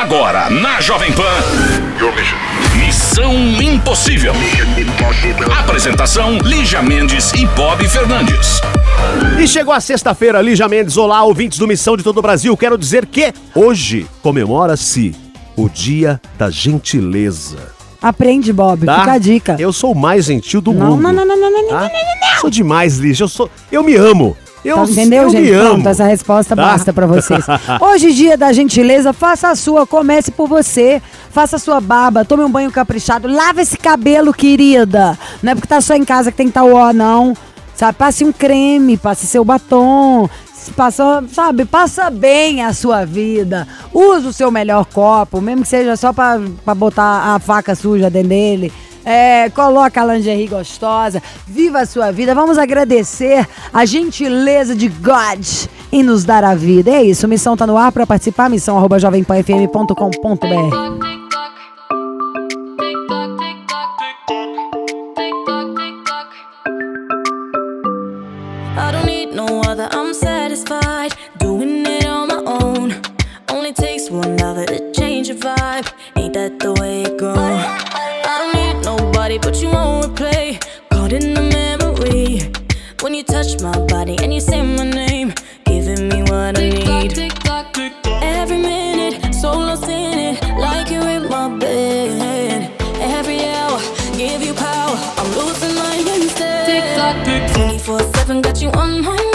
Agora, na Jovem Pan. Missão Impossível. Apresentação: Lígia Mendes e Bob Fernandes. E chegou a sexta-feira, Lígia Mendes. Olá, ouvintes do Missão de todo o Brasil. Quero dizer que hoje comemora-se o Dia da Gentileza. Aprende, Bob. Tá? Fica a dica. Eu sou o mais gentil do Não, mundo. não, não, não, não, não, não, tá? não, não, não. Sou demais, Lígia. Eu sou. Eu me amo. Eu, Tá, entendeu, eu gente? me amo. Pronto, essa resposta Tá? basta pra vocês. Hoje, dia da gentileza, faça a sua, comece por você. Faça a sua barba, tome um banho caprichado, lava esse cabelo, querida. Não é porque tá só em casa que tem que estar tá o ó, não. Sabe, passe um creme, passe seu batom. Passa, sabe, passa bem a sua vida. Usa o seu melhor copo, mesmo que seja só pra botar a faca suja dentro dele. É, coloca a lingerie gostosa, viva a sua vida. Vamos agradecer a gentileza de God em nos dar a vida. É isso, missão tá no ar para participar, missão arroba jovempanfm.com.br. you touch my body and you say my name, giving me what I need. Tick tock, tick tock, Every minute, so lost in it, like you're in my bed. Every hour, give you power. I'm losing mine instead. 24 7 got you on my mind.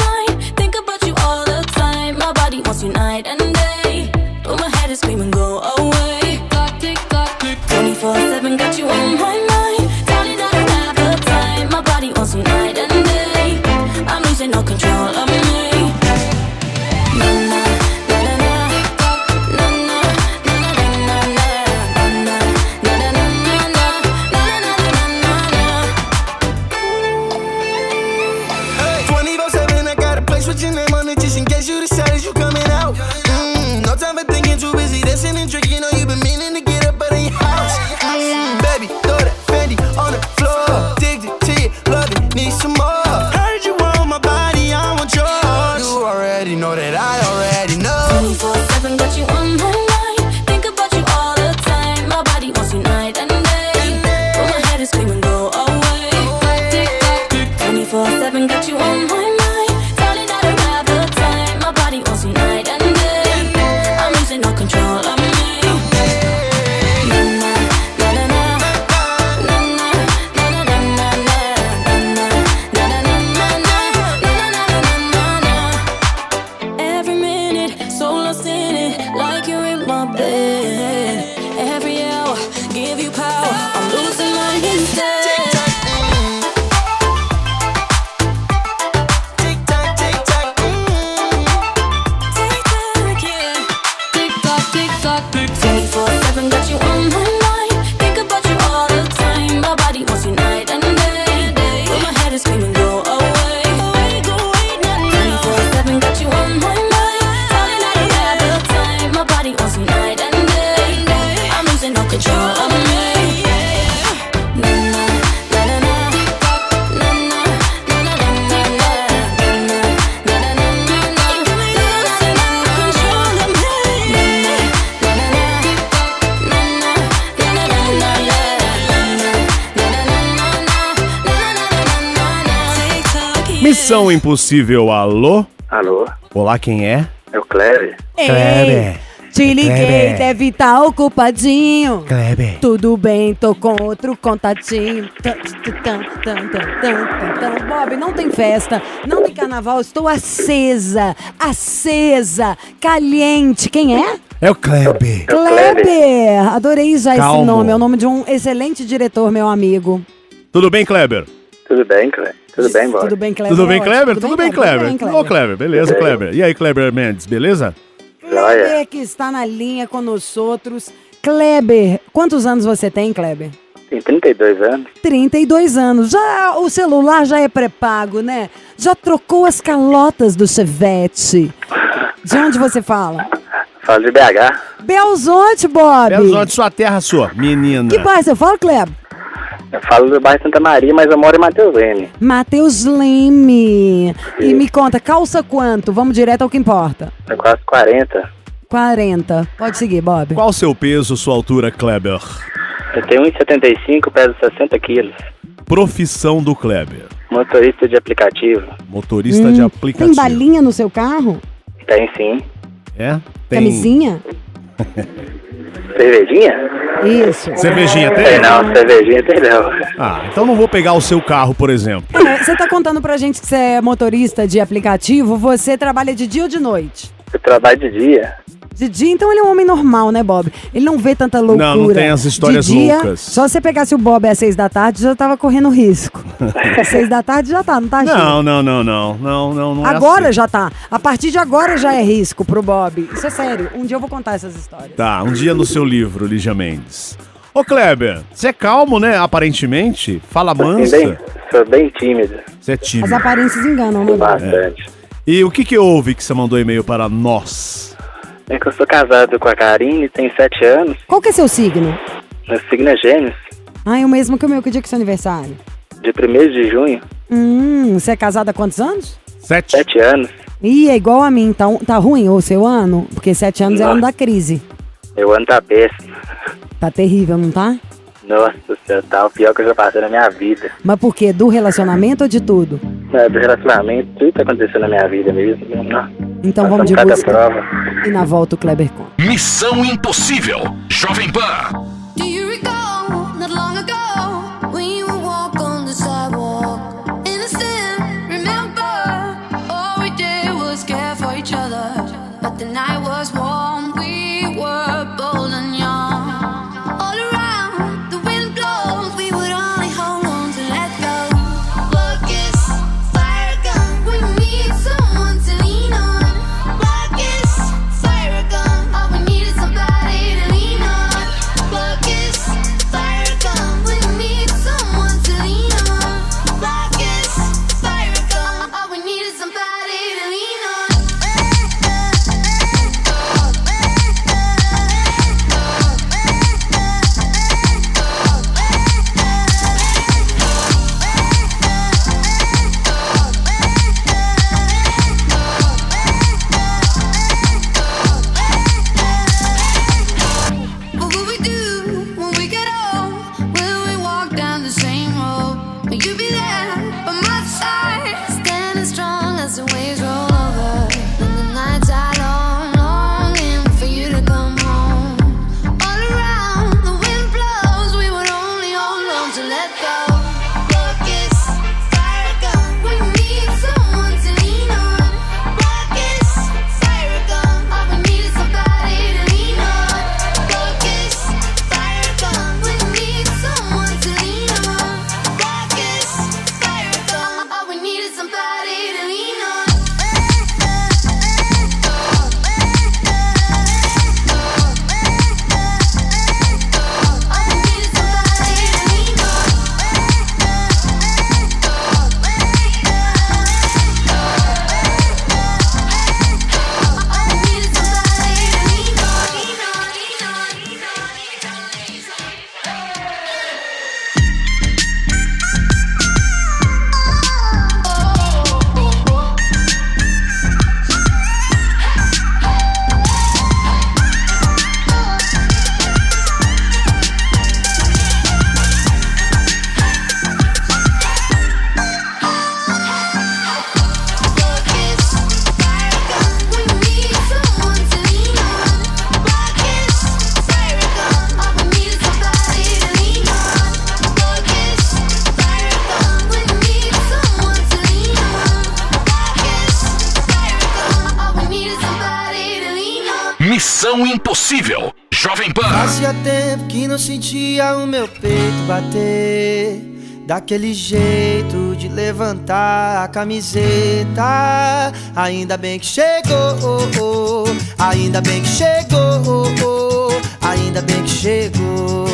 Impossível, alô? Alô, Olá, quem é? é o Cléber. Kleber. Te liguei, Kleber. deve estar ocupadinho. Kleber. Tudo bem, tô com outro contatinho. Tan, tan, tan. Bob, não tem festa, não tem carnaval, estou acesa, acesa, caliente. Quem é? É o Kleber. É o Kleber. Kleber! Adorei já esse Calmo. nome, é o nome de um excelente diretor, meu amigo. Tudo bem, Kleber? Tudo bem, Cléber? Tudo bem, bora? Tudo bem, Kleber? Tudo bem. Kleber? Tudo bem, Kleber? Ô, Kleber, beleza, bem. Kleber. E aí, Kleber Mendes, beleza? Kleber que está na linha com nós outros. Kleber, quantos anos você tem, Kleber? Tem 32 anos. 32 anos. Já o celular já é pré-pago, né? Já trocou as calotas do Chevette. De onde você fala? Falo de BH. Belzonte, Bob. Belzonte, sua terra, sua. Menina. Que bairro você fala, Kleber? Eu falo do bairro Santa Maria, mas eu moro em Mateus Leme. Matheus Leme. E me conta, calça quanto? Vamos direto ao que importa. É quase 40. 40. Pode seguir, Bob. Qual o seu peso, sua altura, Kleber? Eu tenho 1,75, peso 60 quilos. Profissão do Kleber. Motorista de aplicativo. Motorista de Hum, aplicativo. Tem balinha no seu carro? Tem sim. É? Tem. Camisinha? Cervejinha? Isso. Cervejinha tem? Tem não, cervejinha tem não. Ah, então não vou pegar o seu carro, por exemplo. É, Você tá contando pra gente que você é motorista de aplicativo, você trabalha de dia ou de noite? Eu trabalho de dia. De dia, então ele é um homem normal, né, Bob? Ele não vê tanta loucura. Não, não tem as histórias de dia, loucas. Só você pegasse o Bob às seis da tarde, já tava correndo risco. às seis da tarde já tá, não tá, Chico? Não, não, não, não. Não, não, não é Agora assim. já tá. A partir de agora já é risco pro Bob. Isso é sério. Um dia eu vou contar essas histórias. Tá, um dia no seu livro, Lígia Mendes. Ô, Kleber, você é calmo, né? Aparentemente. Fala Sou mansa. bem, sou bem tímido. Você é As tímido. aparências enganam, né, Bob? Bastante. E o que que houve que você mandou e-mail para nós? É que eu sou casado com a Karine, tenho 7 anos. Qual que é seu signo? Meu signo é gêmeos. Ah, é o mesmo que o meu. Que dia que é seu aniversário? De 1 de junho. Hum, você é casada há quantos anos? Sete? 7 anos. Ih, é igual a mim. Tá, tá ruim o seu ano? Porque sete anos é Nossa. ano da crise. Meu ano tá péssimo. Tá terrível, não tá? Nossa céu, tá o pior que eu já passei na minha vida. Mas por quê? Do relacionamento ou de tudo? Não, do relacionamento, tudo que aconteceu na minha vida mesmo. Não. Então vamos de música. prova. E na volta o Kleber conta. Missão Impossível. Jovem Pan. Daquele jeito de levantar a camiseta. Ainda bem que chegou, ainda bem que chegou, ainda bem que chegou.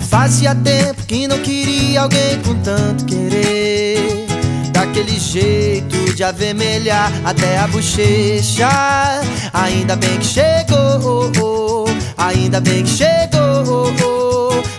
Fazia tempo que não queria alguém com tanto querer. Daquele jeito de avermelhar até a bochecha. Ainda bem que chegou, ainda bem que chegou,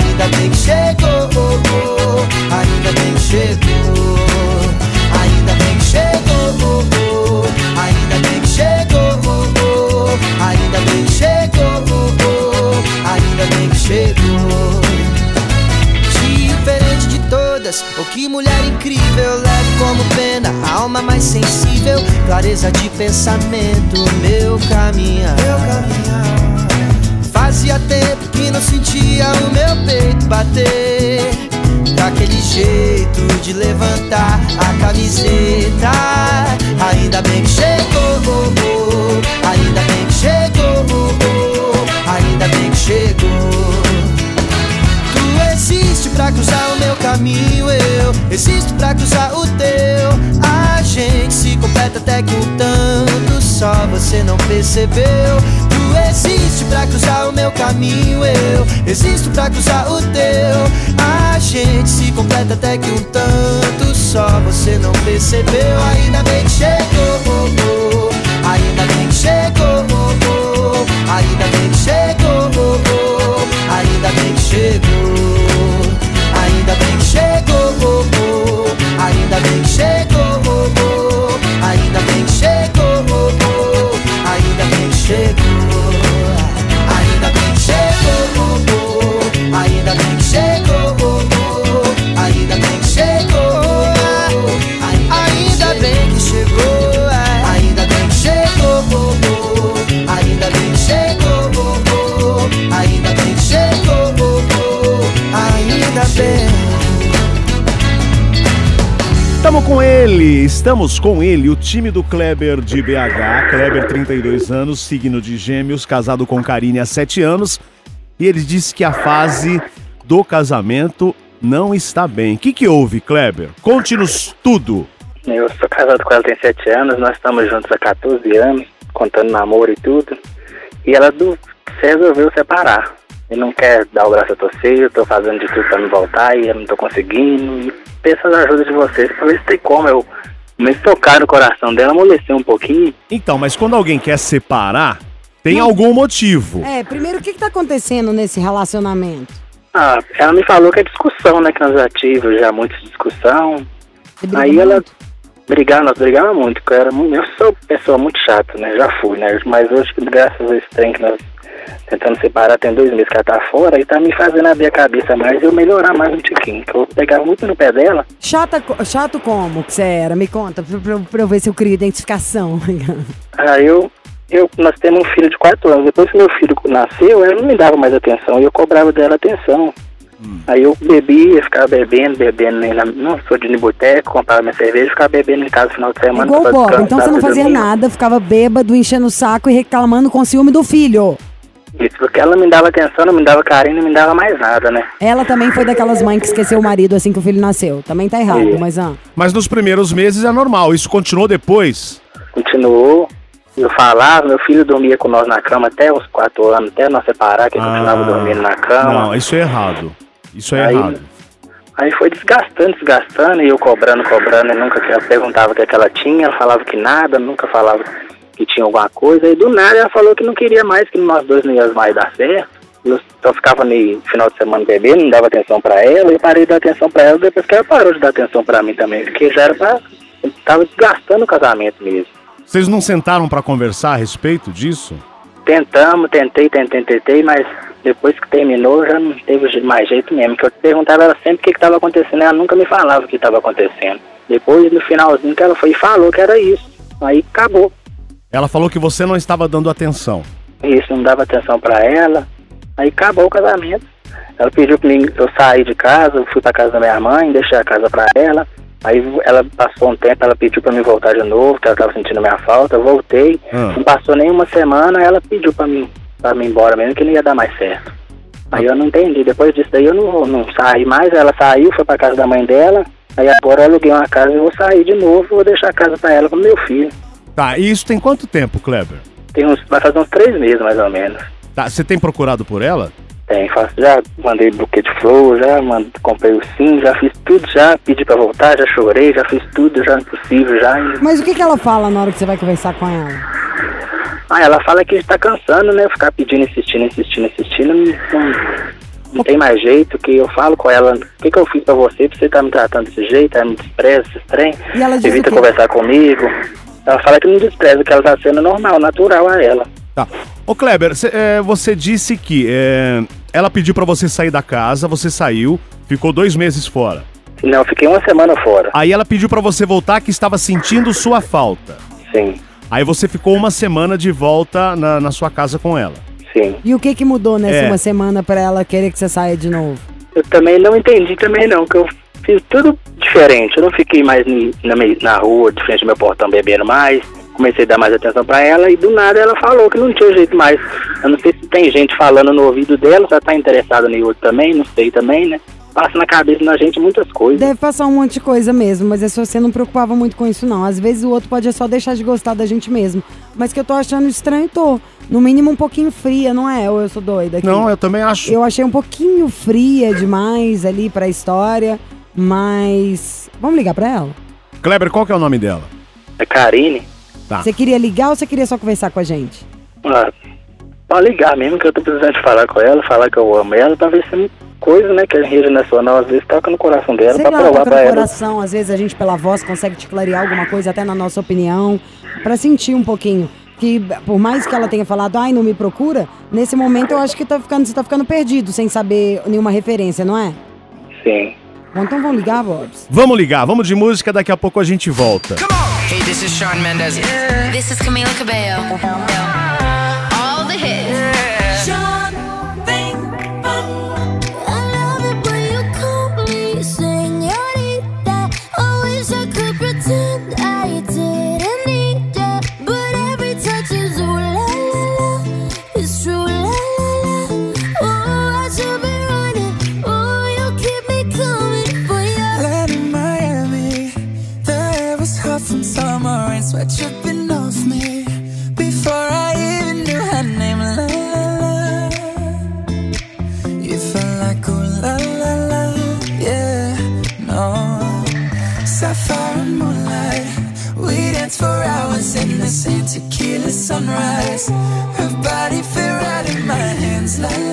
Ainda bem que chegou, ainda bem que chegou, ainda bem que chegou, ainda bem que chegou, ainda bem que chegou, ainda bem que chegou. Diferente de todas, oh que mulher incrível, leve como pena, a alma mais sensível, clareza de pensamento, meu caminhar. Meu caminhar. Fazia tempo que não sentia o meu peito bater. Daquele jeito de levantar a camiseta. Ainda bem que chegou, oh, oh. ainda bem que chegou, oh, ainda bem que chegou. Tu existe pra cruzar o meu caminho, eu existo pra cruzar o teu. A gente se completa até que um tanto só você não percebeu. Existe pra cruzar o meu caminho, eu existo pra cruzar o teu. A gente se completa até que um tanto só você não percebeu. Ainda bem que chegou, oh, oh. ainda bem que chegou, oh, ainda bem que chegou, ainda bem que chegou. Com ele, estamos com ele, o time do Kleber de BH. Kleber, 32 anos, signo de Gêmeos, casado com Karine há 7 anos. E ele disse que a fase do casamento não está bem. O que, que houve, Kleber? Conte-nos tudo. Eu sou casado com ela tem 7 anos, nós estamos juntos há 14 anos, contando namoro e tudo. E ela do, resolveu separar. E não quer dar o braço a torcer, eu tô fazendo de tudo pra me voltar e eu não tô conseguindo. E peço a ajuda de vocês pra ver se tem como eu me tocar no coração dela, amolecer um pouquinho. Então, mas quando alguém quer separar, tem algum motivo. É, primeiro, o que, que tá acontecendo nesse relacionamento? Ah, ela me falou que é discussão, né? Que nós já tivemos já muita discussão. Aí ela muito? brigava, nós brigávamos muito, que eu era eu sou pessoa muito chata, né? Já fui, né? Mas hoje, graças a esse trem que nós tentando separar, tem dois meses que ela tá fora, e tá me fazendo abrir a cabeça mais e eu melhorar mais um tiquinho. Que eu pegava muito no pé dela. Chata, chato como que você era? Me conta, pra, pra- pra eu ver se eu crio identificação. Aí eu, eu, nós temos um filho de quatro anos. Depois que meu filho nasceu, ela não me dava mais atenção. E eu cobrava dela atenção. Aí eu bebia, ficava bebendo, bebendo. né, na- Não sou de boteco, comprava minha cerveja, ficava bebendo em casa no final de semana. Igual o Bob. Então você não fazia dormir. nada, ficava bêbado, enchendo o saco e reclamando com ciúme do filho. Isso, porque ela não me dava atenção, não me dava carinho, não me dava mais nada, né? Ela também foi daquelas mães que esqueceu o marido assim que o filho nasceu. Também tá errado, Sim. mas ah. Mas nos primeiros meses é normal, isso continuou depois. Continuou. Eu falava, meu filho dormia com nós na cama até os quatro anos, até nós separar, que ele continuava dormindo na cama. Não, isso é errado. Isso é Aí- errado. Aí foi desgastando, desgastando, e eu cobrando, cobrando, e nunca ela perguntava o que, é que ela tinha, ela falava que nada, nunca falava que tinha alguma coisa, e do nada ela falou que não queria mais, que nós dois não íamos mais dar certo. Eu só ficava no final de semana bebendo, não dava atenção pra ela, e parei de dar atenção pra ela depois que ela parou de dar atenção pra mim também, porque já era pra. Tava desgastando o casamento mesmo. Vocês não sentaram pra conversar a respeito disso? Tentamos, tentei, tentei, tentei, mas depois que terminou já não teve mais jeito mesmo. Que eu perguntava ela sempre o que estava acontecendo, ela nunca me falava o que estava acontecendo. Depois, no finalzinho, que ela foi e falou que era isso. Aí acabou. Ela falou que você não estava dando atenção. Isso, não dava atenção pra ela. Aí acabou o casamento. Ela pediu pra mim, eu saí de casa, fui pra casa da minha mãe, deixei a casa pra ela. Aí ela passou um tempo, ela pediu pra mim voltar de novo, que ela tava sentindo minha falta, eu voltei. Ah. Não passou nem uma semana, ela pediu pra mim, pra mim ir embora mesmo, que não ia dar mais certo. Aí eu não entendi. Depois disso daí eu não, não saí mais, ela saiu, foi pra casa da mãe dela, Aí agora eu aluguei uma casa e vou sair de novo, vou deixar a casa pra ela com meu filho. Tá, e isso tem quanto tempo, Kleber? Tem uns, vai fazer uns três meses mais ou menos. Tá, você tem procurado por ela? Tem, faço, já mandei buquê de flor, já mandei, comprei o sim, já fiz tudo, já pedi pra voltar, já chorei, já fiz tudo, já impossível, já. Mas o que, que ela fala na hora que você vai conversar com ela? Ah, ela fala que tá cansando, né? Ficar pedindo, insistindo, insistindo, insistindo, não, não, tem mais jeito, que eu falo com ela, o que que eu fiz pra você, pra você tá me tratando desse jeito, aí me despreza, esse trem, E ela diz evita conversar comigo. Ela fala que não despreza, que ela tá sendo normal, natural a ela. Tá. Ô, Kleber, cê- é, você disse que é, ela pediu pra você sair da casa, você saiu, ficou dois meses fora. Não, eu fiquei uma semana fora, Aí ela pediu pra você voltar que estava sentindo sua falta. sim, Aí você ficou uma semana de volta na, na sua casa com ela. sim. E o que que mudou nessa É. uma semana pra ela querer que você saia de novo? Eu também não entendi também não, que eu fiz tudo diferente. Eu não fiquei mais na, na rua, de frente ao meu portão bebendo mais. Comecei a dar mais atenção pra ela e do nada ela falou que não tinha jeito mais. Eu não sei se tem gente falando no ouvido dela, se ela tá interessada em outro também, não sei também, né? Passa na cabeça da gente muitas coisas. Deve passar um monte de coisa mesmo, mas é só você não preocupava muito com isso, não. Às vezes o outro pode só deixar de gostar da gente mesmo. Mas que eu tô achando estranho, tô. No mínimo um pouquinho fria, não é? Ou eu sou doida aqui? Não, eu também acho. Eu achei um pouquinho fria demais ali pra história, mas. Vamos ligar pra ela? Kleber, qual que é o nome dela? É Karine. Tá. Você queria ligar ou você queria só conversar com a gente? Ah, pode ligar mesmo que eu tô precisando de falar com ela, falar que eu amo ela, pra ver se coisa, né, que a rede nacional às vezes toca no coração dela, Sei pra lá, provar toca pra no ela. coração, às vezes a gente pela voz consegue te clarear alguma coisa, até na nossa opinião, pra sentir um pouquinho. Que por mais que ela tenha falado, ai, não me procura, nesse momento eu acho que tá ficando, você tá ficando perdido, sem saber nenhuma referência, não é? Sim. Bom, então vamos ligar, Bobs? Vamos ligar, vamos de música, daqque a pouco a gente volta. Hey, this is Sean Mendez. This is Camila Cabello. Sunrise. Her body fit right in my hands, la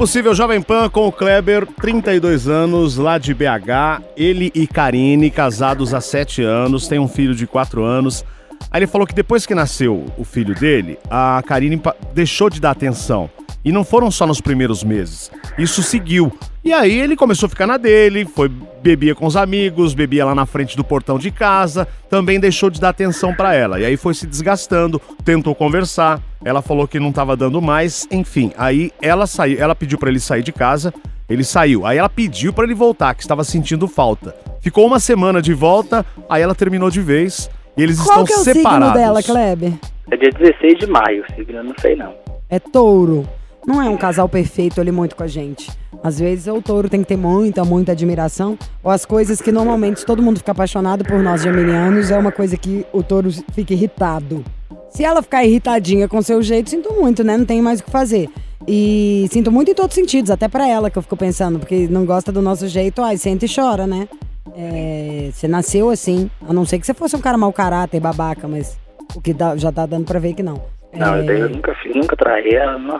Impossível Jovem Pan com o Kleber, 32 anos, lá de BH. Ele e Karine, casados há 7 anos, tem um filho de 4 anos. Aí ele falou que depois que nasceu o filho dele, a Karine deixou de dar atenção. E não foram só nos primeiros meses. Isso seguiu. E aí ele começou a ficar na dele, foi bebia com os amigos, bebia lá na frente do portão de casa, também deixou de dar atenção pra ela. E aí foi se desgastando, tentou conversar, ela falou que não tava dando mais, enfim. Aí ela saiu, ela pediu pra ele sair de casa, ele saiu. Aí ela pediu pra ele voltar, que estava sentindo falta. Ficou uma semana de volta, aí ela terminou de vez e eles Qual estão que é o separados. signo dela, Kleber? É dia 16 de maio, signo eu não sei não. É touro. Não é um casal perfeito ali muito com a gente. Às vezes o touro tem que ter muita, muita admiração. Ou as coisas que normalmente todo mundo fica apaixonado por nós geminianos é uma coisa que o touro fica irritado. Se ela ficar irritadinha com seu jeito, sinto muito, né? Não tem mais o que fazer. E sinto muito em todos os sentidos, até pra ela que eu fico pensando, porque não gosta do nosso jeito, ai, sente e chora, né? É, você nasceu assim, a não ser que você fosse um cara mau caráter, babaca, mas o que dá- já tá dando pra ver que não. Não, É, eu, nunca fiz, nunca traí ela, não.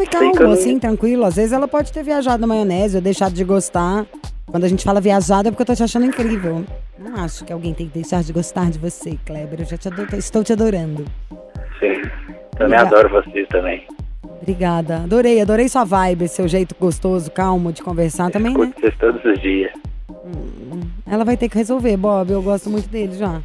Eu calma, não- assim, tranquilo. Às vezes ela pode ter viajado na maionese ou deixado de gostar. Quando a gente fala viajado é porque eu tô te achando incrível. Não acho que alguém tem que deixar de gostar de você, Kleber. Eu já te ado- estou te adorando. Sim. Também Obrigada. adoro vocês também. Obrigada. Adorei, adorei sua vibe, seu jeito gostoso, calmo de conversar também, né? Vocês todos os dias. Ela vai ter que resolver, Bob. Eu gosto muito dele já.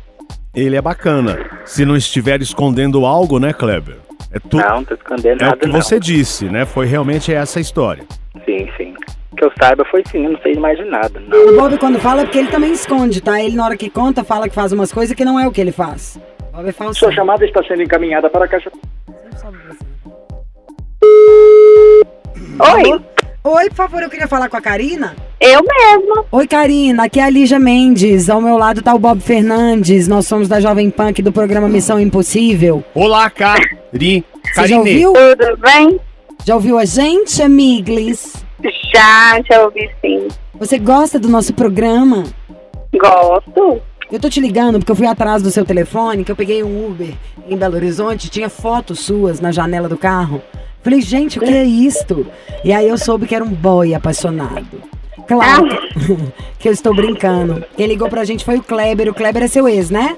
Ele é bacana. Se não estiver escondendo algo, né, Kleber? É tu... Não, não tô escondendo É nada o que não. você disse, né? Foi realmente essa a história. Sim, sim. Que eu saiba foi sim, eu não sei mais de nada. O Não. Bob, quando fala, é porque ele também esconde, tá? Ele, na hora que conta, fala que faz umas coisas que não é o que ele faz. Bob é falso. Sua chamada está sendo encaminhada para a caixa. Oi, Oi, por favor, eu queria falar com a Karina. eu mesma. Oi, Karina, aqui é a Lígia Mendes. Ao meu lado tá o Bob Fernandes. Nós somos da Jovem Pan aqui do programa Missão Impossível. Olá, Cari. Você já ouviu? Tudo bem? Já ouviu a gente, amiglis? Já, já ouvi sim. Você gosta do nosso programa? Gosto. Eu tô te ligando porque eu fui atrás do seu telefone, que eu peguei um Uber em Belo Horizonte, tinha fotos suas na janela do carro. Falei, gente, o que é isto? E aí eu soube que era um boy apaixonado. Claro que eu estou brincando. Quem ligou pra gente foi o Kleber. O Kleber é seu ex, né?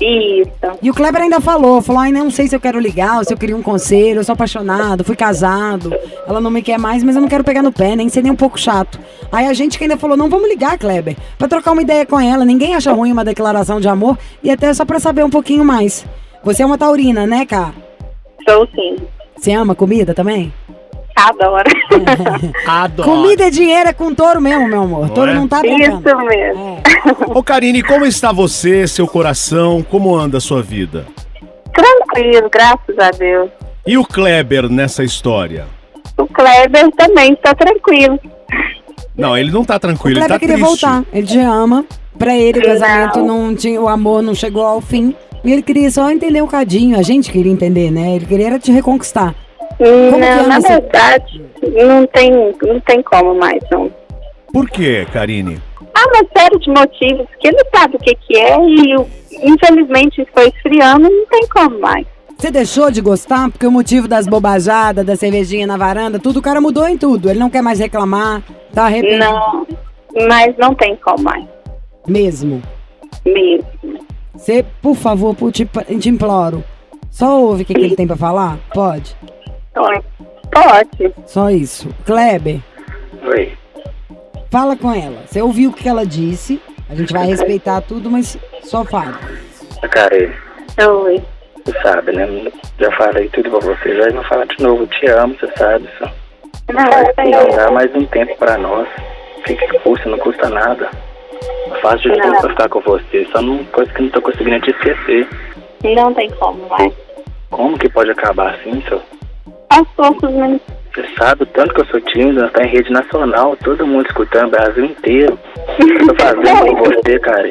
Isso. E o Kleber ainda falou, falou, ai, não sei se eu quero ligar, ou se eu queria um conselho, eu sou apaixonado, fui casado, ela não me quer mais, mas eu não quero pegar no pé, nem ser nem um pouco chato. Aí a gente que ainda falou, não, vamos ligar, Kleber, pra trocar uma ideia com ela, ninguém acha ruim uma declaração de amor, e até só pra saber um pouquinho mais. Você é uma taurina, né, Cá? Sou sim. Você ama comida também? Adoro. Adoro. Comida é dinheiro, é com touro mesmo, meu amor. Touro é? não tá brincando. Isso mesmo. Ô, Karine, como está você, seu coração? Como anda a sua vida? Tranquilo, graças a Deus. E o Kleber nessa história? O Kleber também está tranquilo. Não, ele não tá O tranquilo, ele Kleber tá queria triste. voltar, ele te ama. Pra ele, o casamento não tinha, o amor não chegou ao fim. E ele queria só entender um cadinho, a gente queria entender, né? Ele queria era te reconquistar. Como que não, anda na verdade, não tem, não tem como mais, não. Por quê, Karine? Há uma série de motivos que ele sabe o que, que é e infelizmente foi esfriando, não tem como mais. Você deixou de gostar porque o motivo das bobajadas, da cervejinha na varanda, tudo, o cara mudou em tudo. Ele não quer mais reclamar, tá arrependido. Não, mas não tem como mais, Mesmo. mesmo. Você, por favor, por te, te imploro. Só ouve o que, que ele tem pra falar? Pode. Oi. Pode. Só isso. Kleber, Oi. fala com ela. Você ouviu o que ela disse. A gente vai respeitar tudo, mas só fala. Cara, Oi. você sabe, né? Já falei tudo pra você, já vou falar de novo. Te amo, você sabe. Só. Não, não dá mais um tempo pra nós. O que, que custa? Não custa nada. Eu faço de tudo Não. pra ficar com você. Só uma coisa que não tô conseguindo te esquecer. Não tem como mais. Como que pode acabar assim, senhor? Aos poucos, né? Você sabe o tanto que eu sou tímido, nós tá em rede nacional, todo mundo escutando, o Brasil inteiro. Eu tô fazendo por você, cara.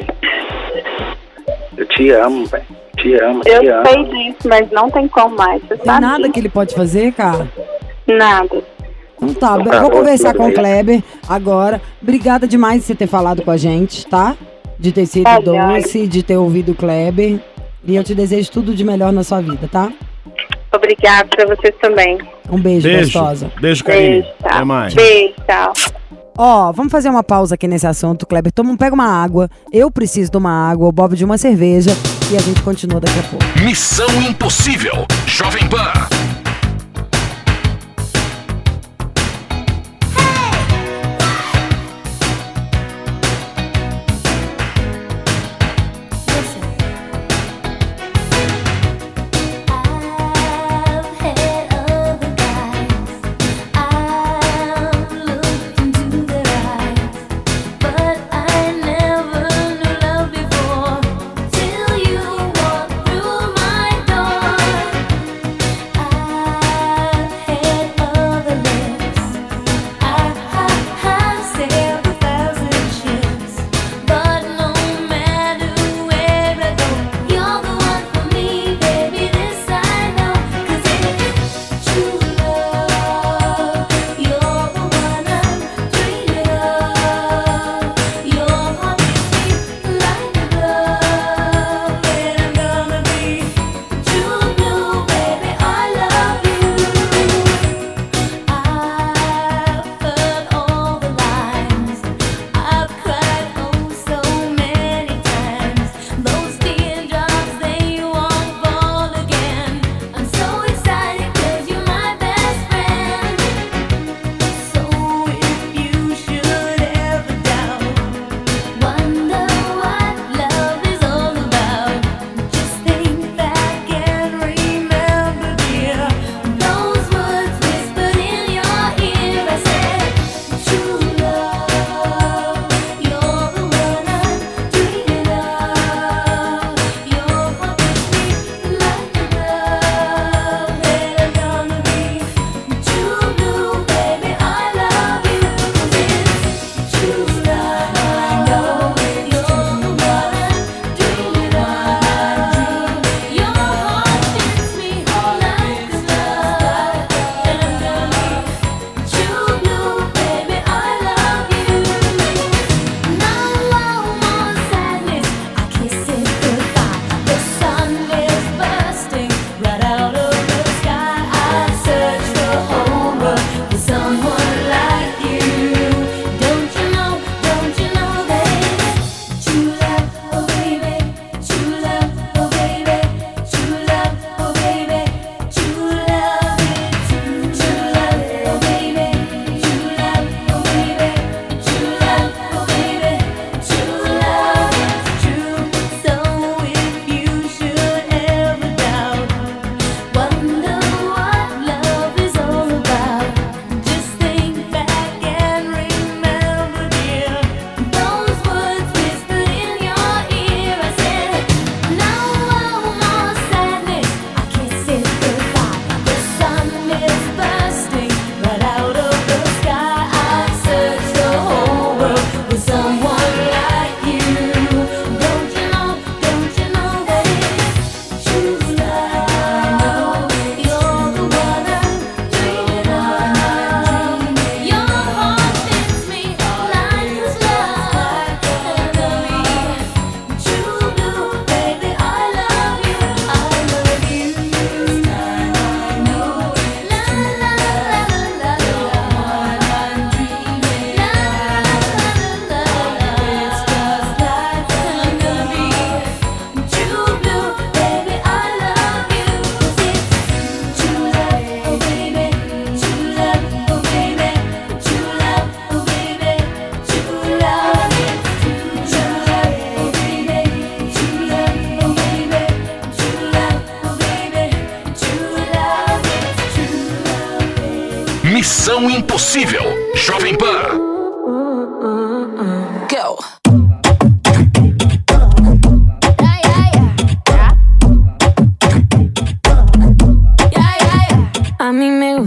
Eu te amo, velho. Te amo, te Eu amo. sei disso, mas não tem como mais. Você Tem sabe nada disso? que ele pode fazer, cara? Nada. Então tá, eu vou conversar com o. Kleber agora. Obrigada demais de você ter falado com a gente, tá? De ter sido Tá, doce, de ter ouvido o Kleber. E eu te desejo tudo de melhor na sua vida, tá? Obrigada pra vocês também. Um beijo, Beijo. gostosa. Beijo, Karine. Beijo, tchau. Até mais. Beijo, tchau. Ó, vamos fazer uma pausa aqui nesse assunto, Kleber. Toma, pega uma água. Eu preciso de uma água, o Bob de uma cerveja. E a gente continua daqui a pouco. Missão Impossível. Jovem Pan.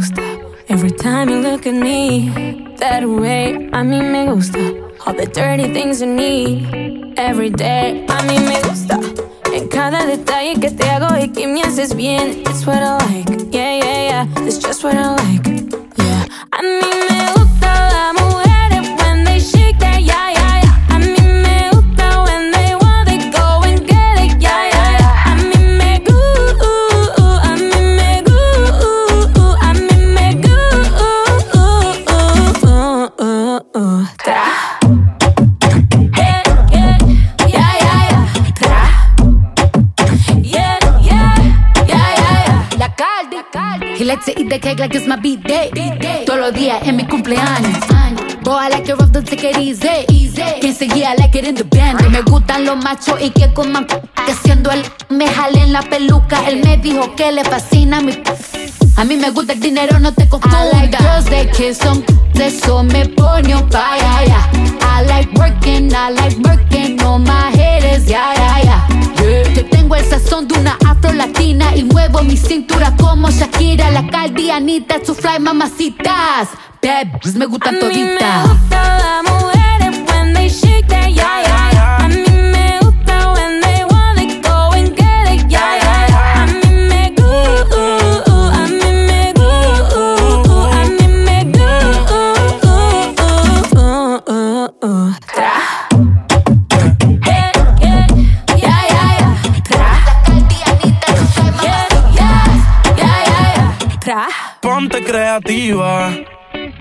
Gusta every time you look at me that way. A mí me gusta all the dirty things you need every day. A mí me gusta en cada detalle que te hago y que me haces bien. It's what I like, yeah, yeah, yeah. It's just what I like, yeah. A mí me gusta las los días en mi cumpleaños. Boy, I like it rough, don't take it easy. Quien seguía, I like it in the band. Me gustan los machos y que coman que siendo él me jale en la peluca. Él me dijo que le fascina mi a mí me gusta el dinero, no te confundas. I like girls that kiss on eso me pone on fire, yeah. I like working, I like working on my haters, yeah, yeah, yeah. Yeah. Yo tengo el sazón de una afro latina y muevo mi cintura como Shakira, la caldianita, su fly mamacitas. Bad bitches me A gustan mí me gusta las mujeres when they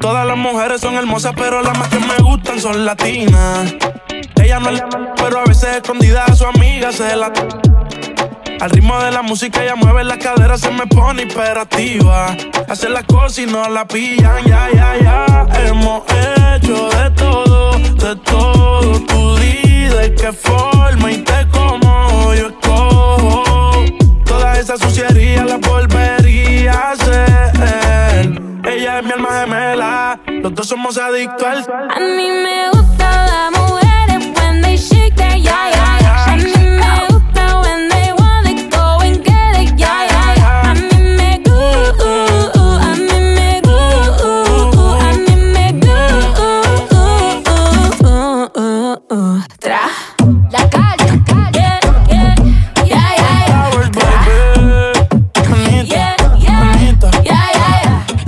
Todas las mujeres son hermosas, pero las más que me gustan son latinas. Ella no es pero a veces escondida a su amiga se la. Al ritmo de la música ella mueve la cadera, se me pone hiperactiva. Hace las cosas y no la pillan, ya, ya, ya. Hemos hecho de todo, de todo. Tú di de qué forma y te como yo escojo. Toda esa suciería la volvería a hacer. Mi alma gemela, los dos somos adictos al. A mí me gusta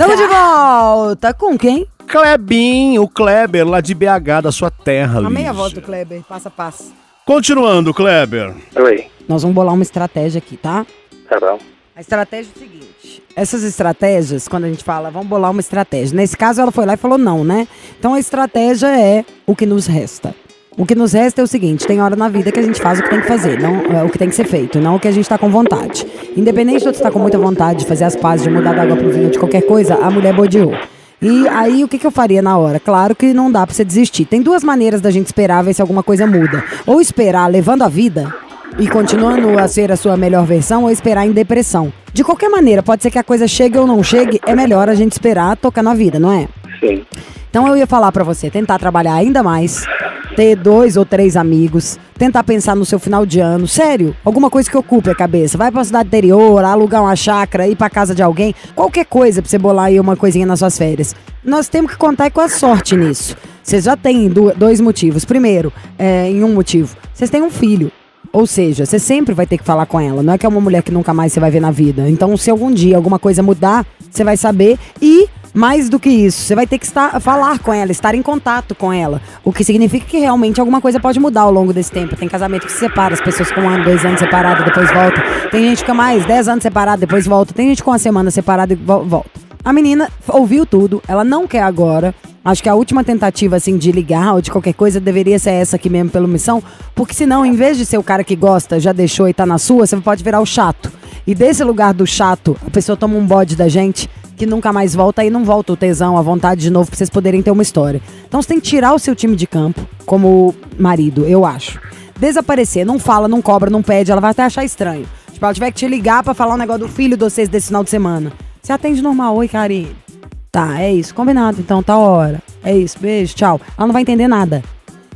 Tamo de volta com quem? Klebinho, o Kleber, lá de BH, da sua terra, Amei a Lígia. voz do Kleber, passo a passo. Continuando, Kleber. Oi, Nós vamos bolar uma estratégia aqui, tá? tá bom. A estratégia é o seguinte: essas estratégias, quando a gente fala, vamos bolar uma estratégia. Nesse caso, ela foi lá e falou não, né? Então a estratégia é o que nos resta. O que nos resta é o seguinte: tem hora na vida que a gente faz o que tem que fazer, não é, o que tem que ser feito, não o que a gente tá com vontade. Independente de você estar com muita vontade de fazer as pazes, de mudar da água pro vinho, de qualquer coisa, a mulher bodeou. E aí, o que, que eu faria na hora? Claro que não dá pra você desistir. Tem duas maneiras da gente esperar ver se alguma coisa muda. Ou esperar levando a vida, e continuando a ser a sua melhor versão ou esperar em depressão. De qualquer maneira, pode ser que a coisa chegue ou não chegue, é melhor a gente esperar tocar na vida, não é? Sim. Então eu ia falar pra você, tentar trabalhar ainda mais, ter dois ou três amigos, tentar pensar no seu final de ano, sério, alguma coisa que ocupe a cabeça. Vai pra cidade interior, alugar uma chácara, ir pra casa de alguém, qualquer coisa pra você bolar aí uma coisinha nas suas férias. Nós temos que contar com a sorte nisso. Vocês já têm do- dois motivos. Primeiro, é, em um motivo, vocês têm um filho. Ou seja, você sempre vai ter que falar com ela. Não é que é uma mulher que nunca mais você vai ver na vida. Então, se algum dia alguma coisa mudar, você vai saber. E, mais do que isso, você vai ter que estar, falar com ela, estar em contato com ela. O que significa que realmente alguma coisa pode mudar ao longo desse tempo. Tem casamento que se separa, as pessoas com um ano, dois anos separadas, depois volta. Tem gente que fica mais, dez anos separada, depois volta. Tem gente com uma semana separada e vo- volta. A menina ouviu tudo, ela não quer agora. Acho que a última tentativa, assim, de ligar ou de qualquer coisa deveria ser essa aqui mesmo, pela missão. Porque senão, em vez de ser o cara que gosta, já deixou e tá na sua, você pode virar o chato. E desse lugar do chato, a pessoa toma um bode da gente que nunca mais volta e não volta o tesão, a vontade de novo pra vocês poderem ter uma história. Então você tem que tirar o seu time de campo como marido, eu acho. Desaparecer, não fala, não cobra, não pede, ela vai até achar estranho. Tipo, ela tiver que te ligar pra falar um negócio do filho de vocês desse final de semana. Você atende normal, oi, Karine. Tá, é isso. Combinado, então, tá hora. É isso, beijo, tchau. Ela não vai entender nada.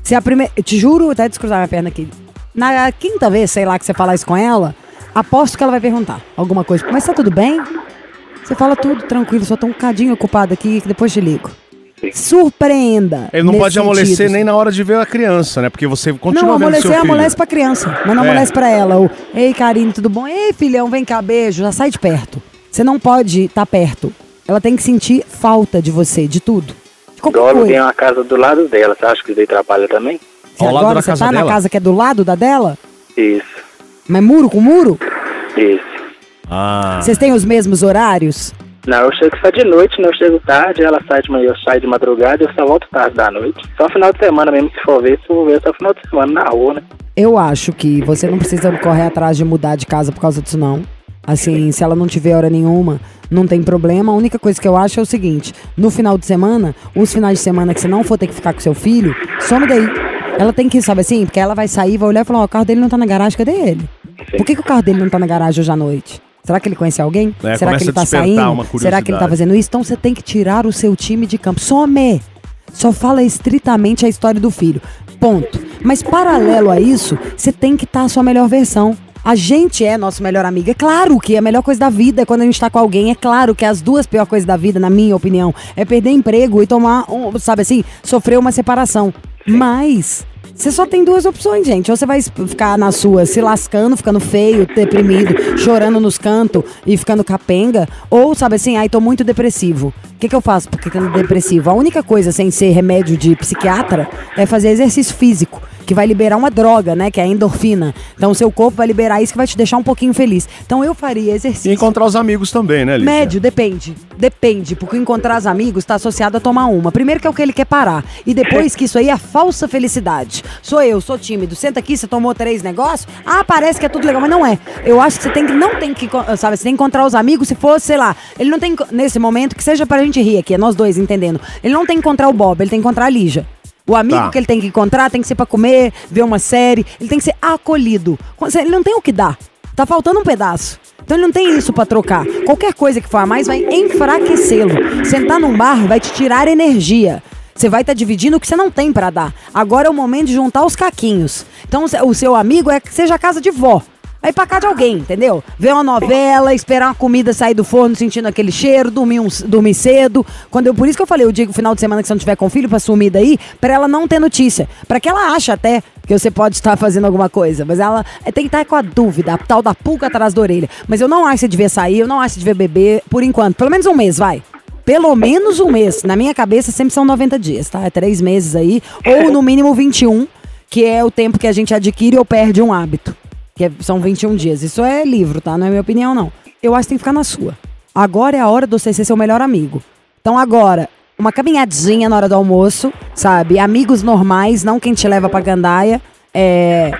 Se a primeira. Te juro, até descruzar minha perna aqui. Na quinta vez, sei lá, que você falar isso com ela, aposto que ela vai perguntar alguma coisa. Mas tá tudo bem? Você fala tudo tranquilo, só tô um cadinho ocupado aqui, que depois te ligo. Surpreenda. Ele não pode amolecer sentido. nem na hora de ver a criança, né? Porque você continua Não, vendo seu amolecer, filho. amolece pra criança, mas não É. amolece pra ela. O, Ei, Karine, tudo bom? Ei, filhão, vem cá, beijo. Já sai de perto. Você não pode estar perto. Ela tem que sentir falta de você, de tudo. De qualquer coisa. tem uma casa do lado dela, você acha que isso aí atrapalha também? Se agora você tá na casa que é do lado da dela, Isso, mas muro com muro, isso. Ah. vocês têm os mesmos horários? Não, eu chego só de noite, não eu chego tarde, ela sai de manhã, eu saio de madrugada, eu só volto tarde da noite. Só final de semana mesmo, se for ver, se for ver, só final de semana na rua, né? Eu acho que você não precisa correr atrás de mudar de casa por causa disso, não. Assim, se ela não tiver hora nenhuma, não tem problema. A única coisa que eu acho é o seguinte: no final de semana, os finais de semana que você não for ter que ficar com seu filho, some daí. Ela tem que, sabe assim, porque ela vai sair, vai olhar e falar: Ó, o carro dele não tá na garagem, cadê ele? Por que, que o carro dele não tá na garagem hoje à noite? Será que ele conhece alguém? É, Será que ele tá saindo? Será que ele tá fazendo isso? Então você tem que tirar o seu time de campo. Some! Só fala estritamente a história do filho. Ponto. Mas paralelo a isso, você tem que estar a sua melhor versão. A gente é nosso melhor amigo. É claro que a melhor coisa da vida é quando a gente tá com alguém. É claro que as duas piores coisas da vida, na minha opinião, é perder emprego e tomar, um, sabe assim, sofrer uma separação. Mas você só tem duas opções, gente. Ou você vai ficar na sua se lascando, ficando feio, deprimido, chorando nos cantos e ficando capenga. Ou, sabe assim, ai, tô muito depressivo. O que, que eu faço porque tô depressivo? A única coisa sem ser remédio de psiquiatra é fazer exercício físico. Que vai liberar uma droga, né? Que é a endorfina. Então, o seu corpo vai liberar isso que vai te deixar um pouquinho feliz. Então, eu faria exercício. E encontrar os amigos também, né, Lígia? Médio, depende. Depende, porque encontrar os amigos está associado a tomar uma. Primeiro que é o que ele quer parar. E depois que isso aí é falsa felicidade. Sou eu, sou tímido. Senta aqui, você tomou três negócios. Ah, parece que é tudo legal, mas não é. Eu acho que você tem que, não tem que, sabe, você tem que encontrar os amigos se for, sei lá. Ele não tem, nesse momento, que seja pra gente rir aqui, é nós dois entendendo. Ele não tem que encontrar o Bob, ele tem que encontrar a Lígia. O amigo Tá. que ele tem que encontrar tem que ser pra comer, ver uma série. Ele tem que ser acolhido. Ele não tem o que dar. Tá faltando um pedaço. Então ele não tem isso pra trocar. Qualquer coisa que for a mais vai enfraquecê-lo. Sentar num bar vai te tirar energia. Você vai estar dividindo o que você não tem pra dar. Agora é o momento de juntar os caquinhos. Então o seu amigo é que seja a casa de vó. Aí pra cá de alguém, entendeu? Ver uma novela, esperar uma comida sair do forno sentindo aquele cheiro, dormir, um- dormir cedo. Quando eu, por isso que eu falei, eu digo final de semana que você não tiver com filho pra sumir daí, pra ela não ter notícia. Pra que ela ache até que você pode estar fazendo alguma coisa. Mas ela é, tem que estar com a dúvida, a tal da pulga atrás da orelha. Mas eu não acho que você devia sair, eu não acho que você devia beber por enquanto. Pelo menos um mês, vai. Pelo menos um mês. Na minha cabeça sempre são 90 dias, tá? É três meses aí. Ou no mínimo 21, que é o tempo que a gente adquire ou perde um hábito. Que é- são 21 dias. Isso é livro, tá? Não é minha opinião, não. Eu acho que tem que ficar na sua. Agora é a hora de você ser seu melhor amigo. Então agora, uma caminhadinha na hora do almoço, sabe? Amigos normais, não quem te leva pra gandaia. É...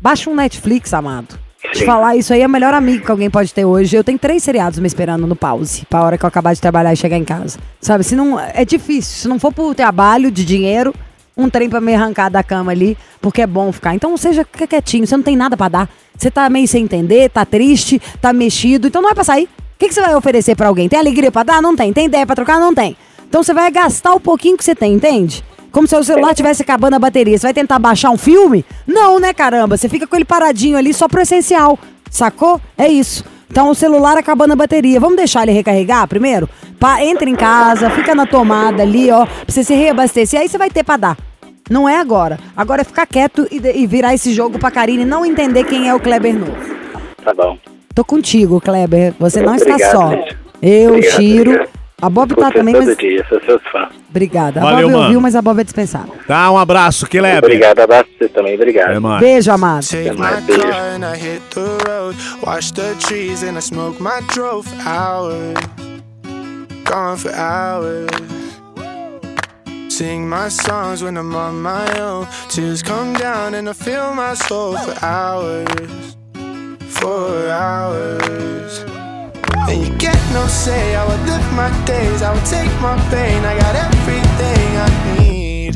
Baixa um Netflix, amado. Te falar, isso aí é o melhor amigo que alguém pode ter hoje. Eu tenho três seriados me esperando no pause, pra hora que eu acabar de trabalhar e chegar em casa. Sabe, se não. É difícil. Se não for por trabalho, de dinheiro, um trem pra me arrancar da cama ali, porque é bom ficar. Então seja fica quietinho, você não tem nada pra dar. Você tá meio sem entender, tá triste, tá mexido, então não é pra sair. O que, que você vai oferecer pra alguém? Tem alegria pra dar? Não tem. Tem ideia pra trocar? Não tem. Então você vai gastar o pouquinho que você tem, entende? Como se o celular tivesse acabando a bateria. Você vai tentar baixar um filme? Não, né, caramba? Você fica com ele paradinho ali só pro essencial. Sacou? É isso. Então o celular acabando a bateria. Vamos deixar ele recarregar primeiro? Pa entra em casa, fica na tomada ali, ó, pra você se reabastecer. Aí você vai ter pra dar. Não é agora. Agora é ficar quieto e, e virar esse jogo pra Karine e não entender quem é o Kleber novo. Tá bom. Tô contigo, Kleber. Você não está Obrigado, só. gente. Eu, Obrigado, Chiro. obrigado. A Bob tá também, todo mas. dia, sou seus fãs. Obrigada. A Valeu, Bob ouviu, mano. mas a Bob é dispensável. Tá, um abraço, Kleber. Obrigado, abraço pra você também, obrigado. É nóis. Beijo, amado. Hours. Gone for hours. Sing my songs when I'm on my own. Tears come down and I feel my soul for hours. For hours. And you get no say. I would live my days. I would take my pain. I got everything I need.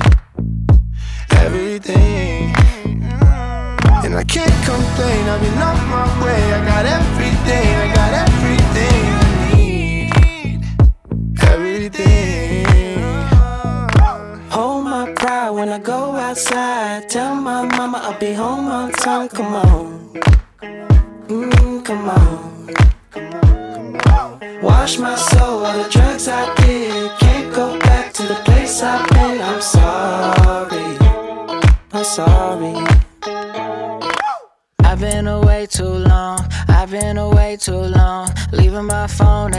Everything. And I can't complain, I've been on my way. I got everything, I got everything Everything. Come on. Mm, come on. Wash my soul, all the drugs I did. Can't go back to the place I've been. I'm sorry. I'm sorry. I've been away too long. I've been away too long. Leaving my phone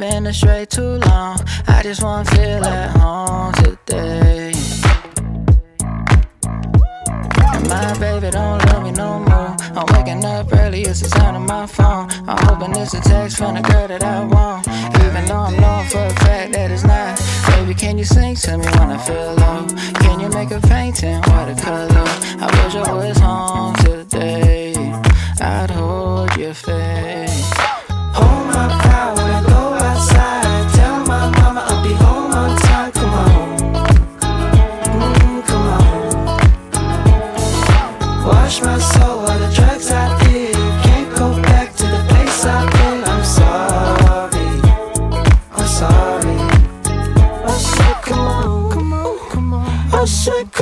been astray too long. I just wanna feel at home today. And my baby don't love me no more. I'm waking up early, it's the sound of my phone. I'm hoping it's a text from the girl that I want. Even though I'm knowing for a fact that it's not. Baby, can you sing to me when I feel low? Can you make a painting watercolor? I wish I was home today. I'd hold your face. should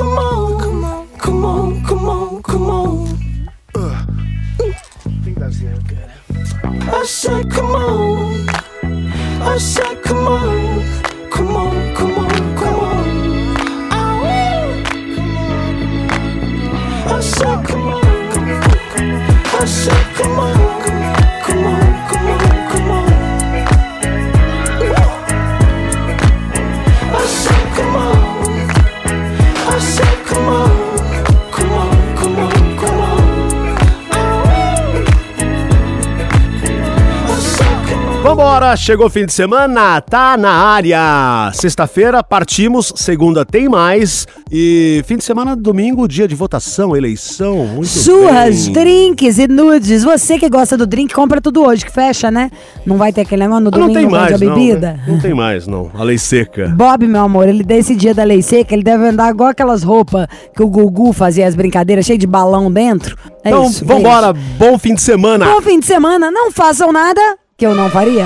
chegou o fim de semana, tá na área. Sexta-feira partimos, segunda tem mais. E fim de semana, domingo, dia de votação, eleição. Muito Surras, bem. drinks e nudes. Você que gosta do drink, compra tudo hoje, que fecha, né? Não vai ter aquele negócio no Ah, não domingo tem mais, a não. bebida? né? Não tem mais, não. A lei seca. Bob, meu amor, ele desse dia da lei seca, ele deve andar igual aquelas roupas que o Gugu fazia as brincadeiras, cheio de balão dentro. É Então, isso, vambora. Bom fim de semana. Bom fim de semana, não façam nada que eu não faria.